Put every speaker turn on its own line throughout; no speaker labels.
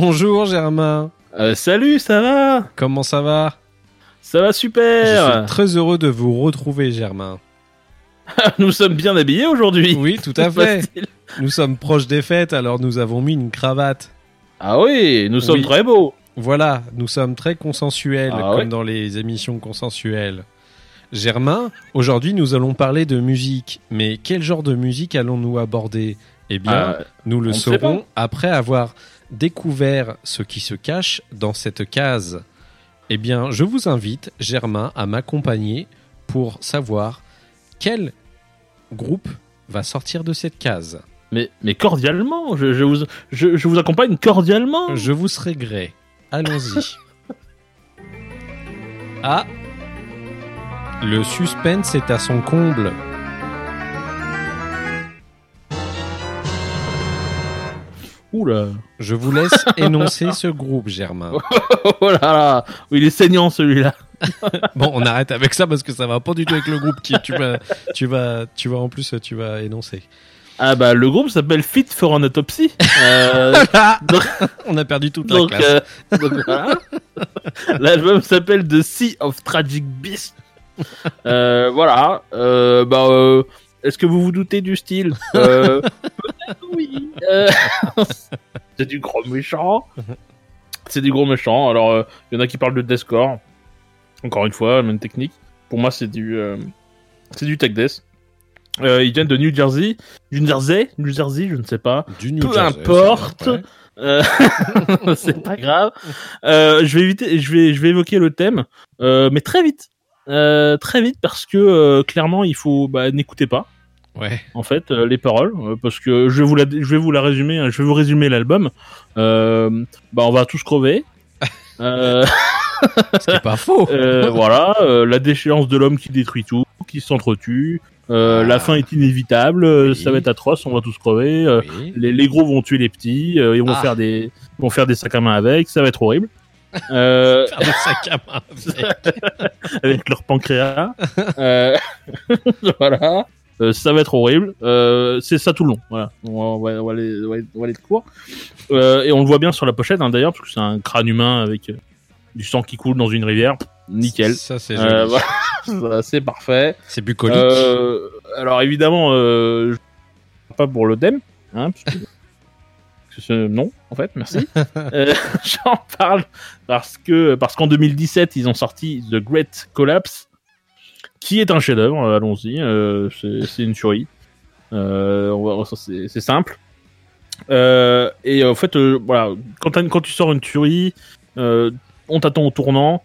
Bonjour Germain,
Euh, salut, ça va?
Comment ça va?
Ça va
Je suis
super
très heureux de vous retrouver Germain.
Nous sommes bien habillés aujourd'hui.
Oui, tout à fait. Nous sommes proches des fêtes, alors nous avons mis une cravate.
Ah oui, nous sommes
Oui.
très beaux.
Voilà, nous sommes très consensuels,
Ah
comme
ouais.
dans les émissions consensuelles. Germain, aujourd'hui nous allons parler de musique, mais quel genre de musique allons-nous aborder? Eh bien,
Ah,
nous le saurons après avoir découvert ce qui se cache dans cette case. Eh bien, je vous invite, Germain, à m'accompagner pour savoir quel groupe va sortir de cette case.
mais, mais cordialement, je, je vous, je, je vous accompagne cordialement
Je vous serai gré. Allons-y. ah Le suspense est à son comble.
Oula
Je vous laisse énoncer ce groupe, Germain.
Oh là là Oui, il est saignant celui-là
Bon, on arrête avec ça parce que ça va pas du tout avec le groupe qui tu vas, tu vas, tu vas en plus, tu vas énoncer.
Ah bah, le groupe s'appelle Fit for an Autopsy Euh, donc,
On a perdu toute la
donc,
classe.
euh, donc voilà. L'album s'appelle The Sea of Tragic Beast. Euh, voilà. Euh, bah, euh, est-ce que vous vous doutez du style euh, Peut-être oui. Euh, c'est du gros méchant. C'est du gros méchant. Alors, euh, il y en a qui parlent de deathcore. Encore une fois, même technique. Pour moi, c'est du, euh, c'est du tech death. Euh, ils viennent de New Jersey, New Jersey, New Jersey, je ne sais pas.
Du New
peu
Jersey,
importe. Euh, c'est pas grave. Euh, je vais éviter, je vais, je vais évoquer le thème, euh, mais très vite, Euh, très vite parce que euh, clairement il faut, bah, n'écoutez pas
Ouais.
en fait euh, les paroles parce que je vais vous la, je vais vous la résumer, hein, je vais vous résumer l'album. Bah on va tous crever. Euh,
Ce qui est pas faux.
voilà, la déchéance de l'homme qui détruit tout, qui s'entretue.
Ah.
La fin est inévitable,
Oui.
ça va être atroce, on va tous crever.
Oui.
les, les gros vont tuer les petits, ils vont
Ah.
faire des, ils vont faire des sacs à main avec, ça va être horrible. Euh,
Faire des sacs à main avec.
avec leur pancréas. Euh, voilà. Euh, ça va être horrible. Euh, c'est ça tout le long. Voilà. On va, on va- on va aller, on va aller- on va aller de court. Euh, et on le voit bien sur la pochette hein, d'ailleurs, parce que c'est un crâne humain avec du sang qui coule dans une rivière. Nickel.
Ça, c'est
Euh, voilà. c'est parfait.
C'est bucolique.
Euh, alors évidemment, euh, je- pas pour le thème, hein, parce que, parce que non, en fait, merci. Euh, J'en parle parce que parce qu'en 2017, ils ont sorti The Great Collapse, qui est un chef-d'œuvre. euh, Allons-y, euh, c'est une tuerie. Euh, c'est simple. Et en fait, voilà, quand, quand tu sors une tuerie, on t'attend au tournant.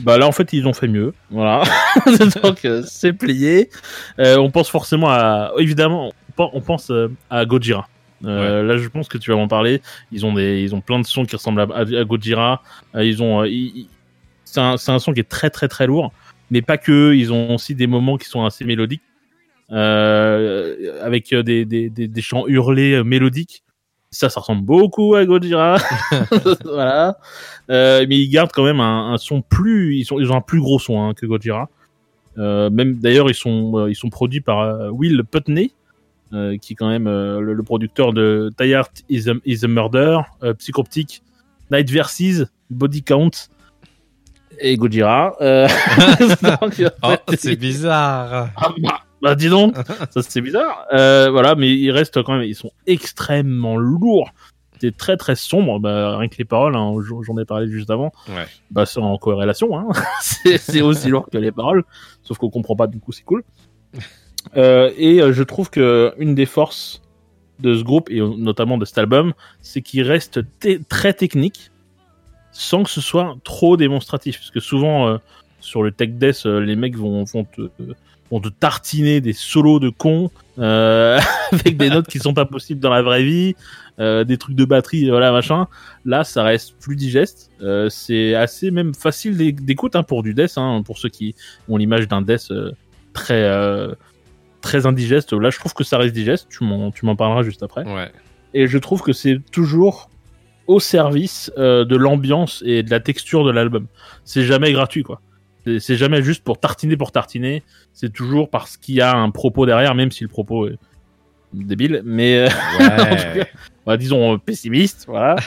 Bah là, en fait, ils ont fait mieux. Voilà. Donc, c'est plié. On pense forcément à. Évidemment, on pen- on pense à Gojira. Euh, Là, je pense que tu vas m'en parler. Ils ont des, ils ont plein de sons qui ressemblent à, à- Gojira. Euh, ils ont, euh, c'est un, un son qui est très très très lourd, mais pas que. Ils ont aussi des moments qui sont assez mélodiques, euh, avec des, des, des, des chants hurlés mélodiques. Ça, ça ressemble beaucoup à Gojira. voilà. Euh, mais ils gardent quand même un, un son plus, ils, sont, ils ont un plus gros son hein, que Gojira. Même d'ailleurs, ils sont, ils sont produits par Will Putney, euh, qui est quand même euh, le, le producteur de Die Art is a, is a Murder, euh, Psychoptic, Night Versus, Body Count et Gojira. Euh,
Oh, c'est bizarre.
ah, bah, bah, dis donc, ça c'est bizarre. Voilà, mais ils restent quand même, ils sont extrêmement lourds. C'est très très sombre. Bah, rien que les paroles, hein, j'en ai parlé juste avant.
Ouais.
Bah, c'est en corrélation. Hein. c'est c'est aussi lourd que les paroles, sauf qu'on comprend pas. Du coup, c'est cool. Euh, et euh, je trouve que une des forces de ce groupe et notamment de cet album, c'est qu'il reste te- très technique sans que ce soit trop démonstratif. Parce que souvent, euh, sur le tech death, les mecs vont, te, tartiner des solos de cons avec des notes qui sont pas possibles dans la vraie vie, des trucs de batterie, voilà, machin. Là, ça reste plus digeste. C'est assez même facile d'é- d'écoute hein, pour du death, hein, pour ceux qui ont l'image d'un death très... très indigeste. Là, je trouve que ça reste digeste. Tu m'en, tu m'en parleras juste après
Ouais.
et je trouve que c'est toujours au service euh, de l'ambiance et de la texture de l'album. C'est jamais gratuit, quoi. C'est- C'est jamais juste pour tartiner pour tartiner. C'est toujours parce qu'il y a un propos derrière, même si le propos est débile, mais euh, En tout
Ouais.
bah, disons euh, pessimiste, voilà.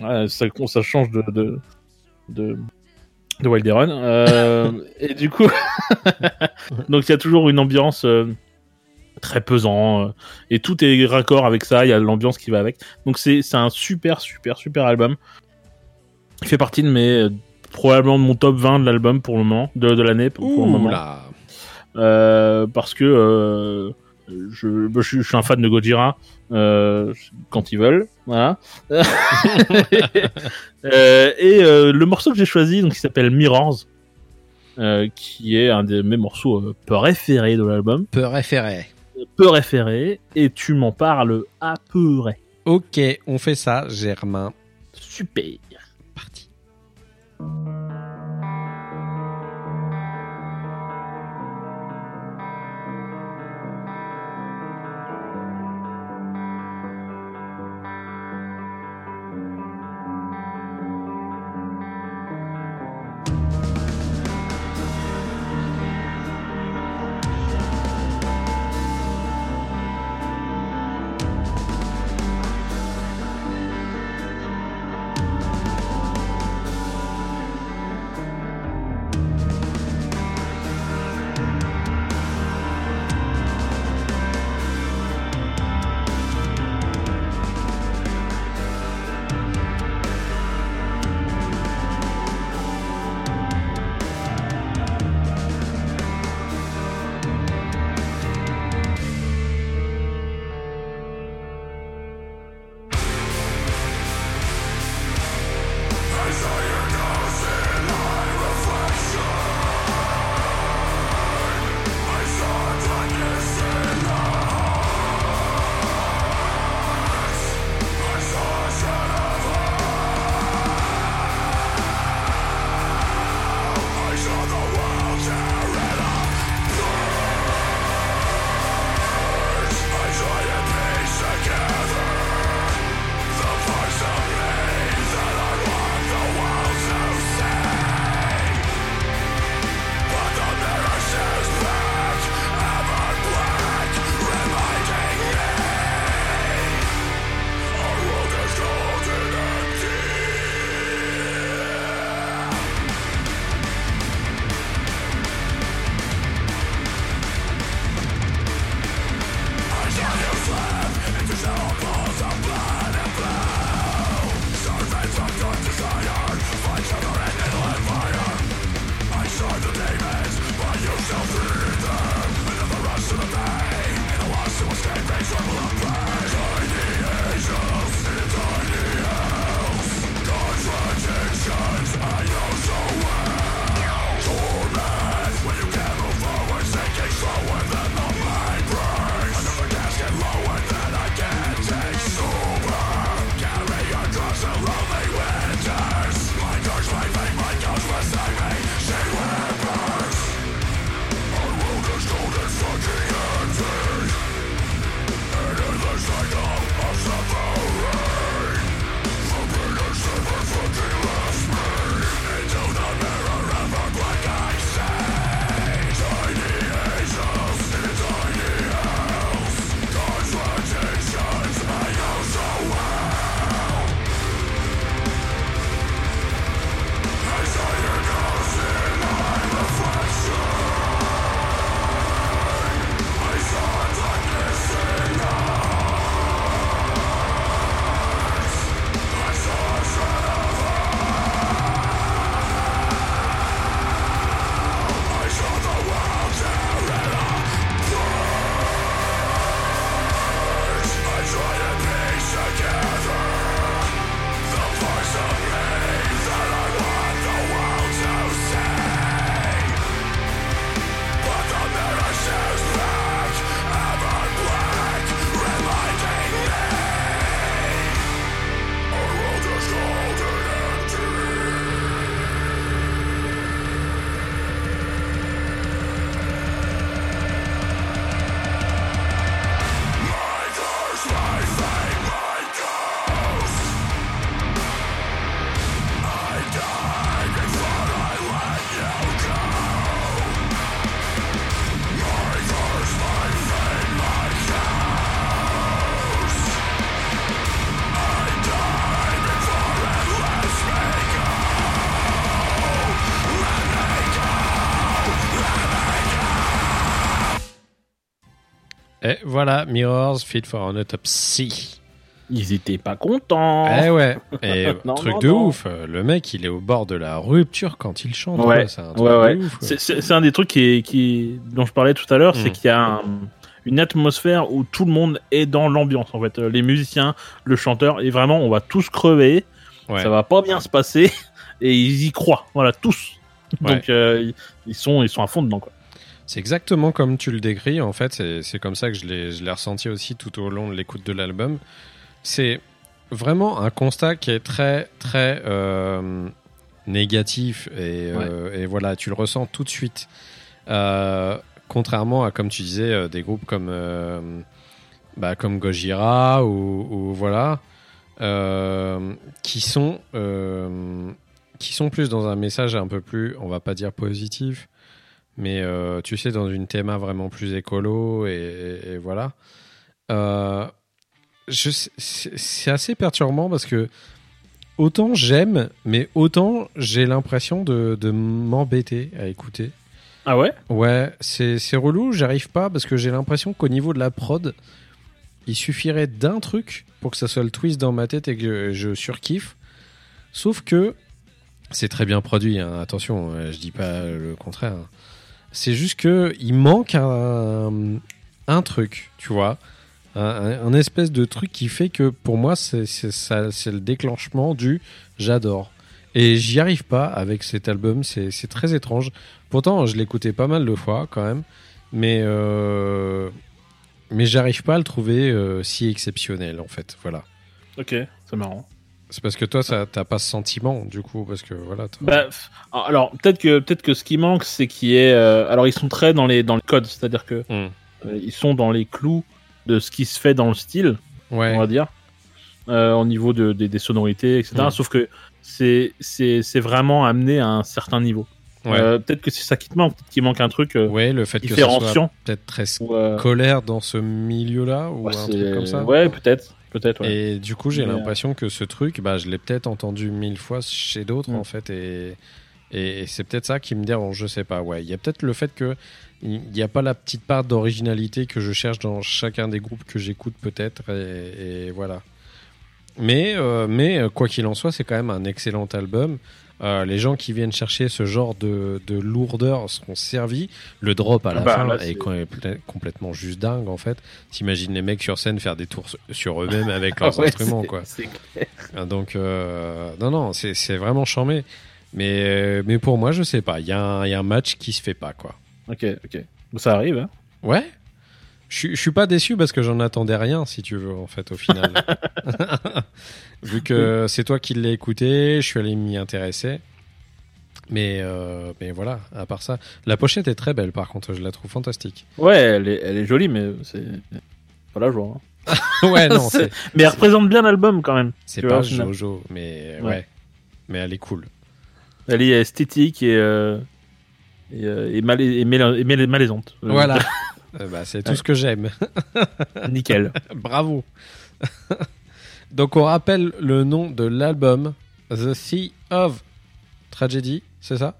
Ouais, ça, ça change de de de, de Wild Iron. Euh, et du coup, donc il y a toujours une ambiance euh, très pesant euh, et tout est raccord avec ça. Il y a l'ambiance qui va avec. Donc c'est c'est un super super super album. Il fait partie de mes euh, probablement de mon top 20 de l'album pour le moment, de, de l'année pour, pour le moment. parce que je, bah, je, suis- je suis un fan de Gojira euh, quand ils veulent, voilà. Euh, et euh, le morceau que j'ai choisi, donc qui s'appelle Mirrors, qui est un de mes morceaux préférés de l'album,
Peu référé.
peu référé, et tu m'en parles à peu près.
Ok, on fait ça, Germain.
Super.
Parti. Et voilà, Mirrors, Fit for an Autopsy.
Ils étaient pas contents.
Eh ouais. Et
Non,
truc
non,
de
non.
ouf. Le mec, il est au bord de la rupture quand il chante.
Ouais.
C'est un truc
ouais,
de
ouais.
ouf, quoi.
C'est- C'est c'est un des trucs qui est, qui, dont je parlais tout à l'heure, c'est
Mm.
qu'il y a un- une atmosphère où tout le monde est dans l'ambiance. En fait, Euh, les musiciens, le chanteur, et vraiment, on va tous crever.
Ouais.
Ça va pas bien se passer, et ils y croient. Voilà, tous.
Ouais.
Donc euh, ils- ils sont, ils sont à fond dedans. Quoi.
C'est exactement comme tu le décris. En fait, c'est c'est comme ça que je l'ai ressenti aussi tout au long de l'écoute de l'album. C'est vraiment un constat qui est très, très euh, négatif. Et, euh, et voilà, tu le ressens tout de suite. Euh, contrairement à, comme tu disais, des groupes comme, bah, comme Gojira ou, ou voilà, qui sont. qui sont plus dans un message un peu plus, on va pas dire positif, mais euh, tu sais, dans une théma vraiment plus écolo, et, et- et voilà. Euh, c'est assez perturbant parce que autant j'aime, mais autant j'ai l'impression de, de m'embêter à écouter.
Ah ouais?
Ouais, c'est relou, j'arrive pas parce que j'ai l'impression qu'au niveau de la prod, il suffirait d'un truc pour que ça soit le twist dans ma tête et que je surkiffe. Sauf que c'est très bien produit, hein, attention, euh, je dis pas le contraire. hein. C'est juste que il manque un, truc, tu vois. Un, espèce de truc qui fait que pour moi, c'est le déclenchement du j'adore. Et j'y arrive pas avec cet album, c'est c'est très étrange. Pourtant, je l'écoutais pas mal de fois quand même, mais euh, mais j'arrive pas à le trouver euh, si exceptionnel en fait. Voilà.
Ok, c'est marrant.
C'est parce que toi, ça t'as pas ce sentiment du coup, parce que voilà.
Bah, f- alors peut-être que peut-être que ce qui manque, c'est qu'il y ait. euh, alors ils sont très dans les dans le code, c'est-à-dire que
Hmm.
euh, ils sont dans les clous de ce qui se fait dans le style.
Ouais.
on va dire, euh, au niveau de, des- des sonorités, etc.
Mm.
Sauf que c'est vraiment amené à un certain niveau.
Ouais.
Peut-être que c'est ça qui te manque, peut-être qu'il manque un truc
ouais, le fait que ça soit
différenciant.
peut-être très
ou,
scolaire dans ce milieu-là ou
ouais,
un truc comme ça.
Ouais, peut-être, peut-être. Ouais.
Et du coup, j'ai
Mais, euh,
l'impression que ce truc, bah, je l'ai peut-être entendu mille fois chez d'autres
Mm.
en fait, et, et, et c'est peut-être ça qui me dérange. Je sais pas. Ouais, il y a peut-être le fait que il n'y a pas la petite part d'originalité que je cherche dans chacun des groupes que j'écoute peut-être, et, et voilà. Mais, euh, mais quoi qu'il en soit, c'est quand même un excellent album. Euh, les gens qui viennent chercher ce genre de, de lourdeur seront servis. Le drop à la
Ah bah,
fin
là,
est complè- complètement juste dingue en fait. T'imagines les mecs sur scène faire des tours sur eux-mêmes avec leurs
Ah ouais,
instruments quoi.
clair.
Ah, Donc euh, non non c'est vraiment charmé. Mais mais pour moi je sais pas. Il y, a un- il y a un match qui se fait pas quoi.
Ok, ok. Ça arrive. Hein.
Ouais. Je suis- je suis pas déçu parce que j'en attendais rien si tu veux en fait au final. Vu que c'est toi qui l'as écouté, je suis allé m'y intéresser. Mais euh, mais voilà, à part ça, la pochette est très belle par contre, je la trouve fantastique.
Ouais, elle est, elle est jolie, mais c'est pas la joie. hein.
ouais non,
C'est-
c'est
Mais elle représente bien l'album quand même.
c'est pas
vois.
Jojo, mais ouais.
Ouais.
mais elle est cool.
Elle est esthétique et euh, et, euh, et, et mêla- et mêla- malaisante.
Voilà. Euh, bah, c'est tout
Ouais.
ce que j'aime.
Nickel.
Bravo. Donc on rappelle le nom de l'album The Sea of Tragedy, c'est ça?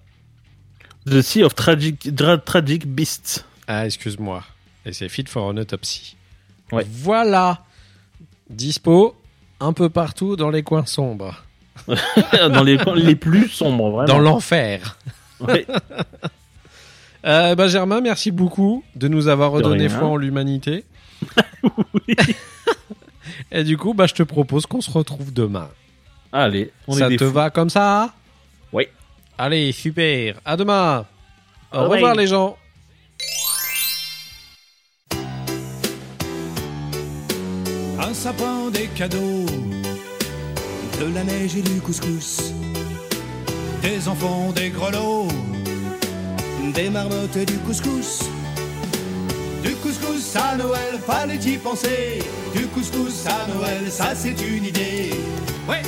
The Sea of Tragic, Dra- Tragic Beasts.
Ah, excuse-moi. Et c'est Fit for an Autopsy.
Ouais.
Voilà. Dispo un peu partout dans les coins sombres.
dans les coins les plus sombres, vraiment.
Dans l'enfer.
Ouais.
Euh, bah, Germain, merci beaucoup de nous avoir redonné foi en l'humanité. Et du coup, bah, je te propose qu'on se retrouve demain.
Allez, on
ça
est des
te
fous.
va comme ça
Oui.
Allez, super. À demain. Au
Bye
revoir les gens.
Un sapin, des cadeaux, de la neige et du couscous, des enfants, des grelots, des marmottes et du couscous. Du couscous à Noël, fallait y penser. Du couscous à Noël, ça c'est une idée. Ouais,